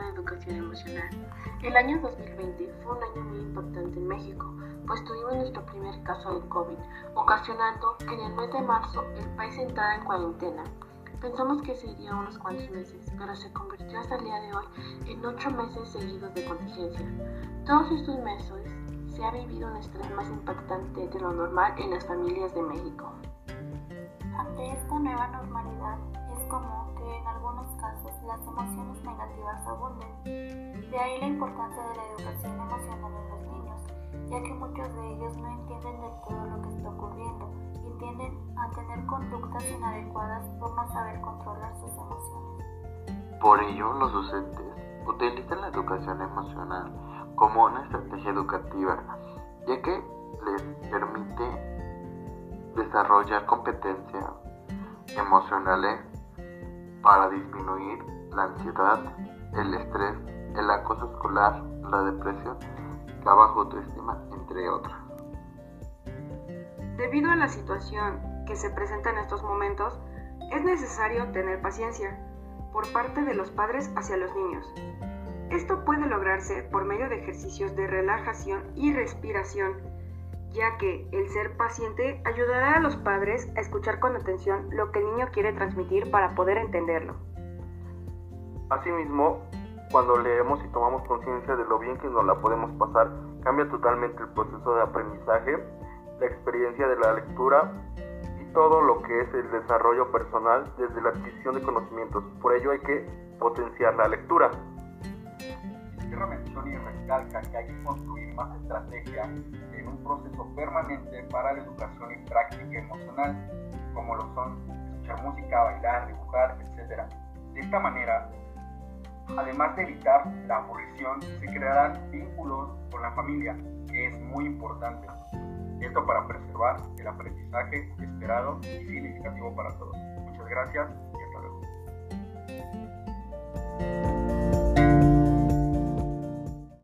educación emocional. El año 2020 fue un año muy importante en México, pues tuvimos nuestro primer caso de COVID, ocasionando que en el mes de marzo el país entrara en cuarentena. Pensamos que sería unos cuantos meses, pero se convirtió hasta el día de hoy en ocho meses seguidos de contingencia. Todos estos meses se ha vivido un estrés más impactante de lo normal en las familias de México. Ante esta nueva normalidad, común que en algunos casos las emociones negativas abunden. De ahí la importancia de la educación emocional en los niños, ya que muchos de ellos no entienden del todo lo que está ocurriendo y tienden a tener conductas inadecuadas por no saber controlar sus emociones. Por ello, los docentes utilizan la educación emocional como una estrategia educativa, ya que les permite desarrollar competencias emocionales para disminuir la ansiedad, el estrés, el acoso escolar, la depresión, la baja autoestima, entre otras. Debido a la situación que se presenta en estos momentos, es necesario tener paciencia por parte de los padres hacia los niños. Esto puede lograrse por medio de ejercicios de relajación y respiración ya que el ser paciente ayudará a los padres a escuchar con atención lo que el niño quiere transmitir para poder entenderlo. Asimismo, cuando leemos y tomamos conciencia de lo bien que nos la podemos pasar, cambia totalmente el proceso de aprendizaje, la experiencia de la lectura y todo lo que es el desarrollo personal desde la adquisición de conocimientos. Por ello hay que potenciar la lectura. Cierra mención y recalca que hay que construir más estrategias en un proceso permanente para la educación y práctica emocional, como lo son escuchar música, bailar, dibujar, etc. De esta manera, además de evitar la aburrición, se crearán vínculos con la familia, que es muy importante. Esto para preservar el aprendizaje esperado y significativo para todos. Muchas gracias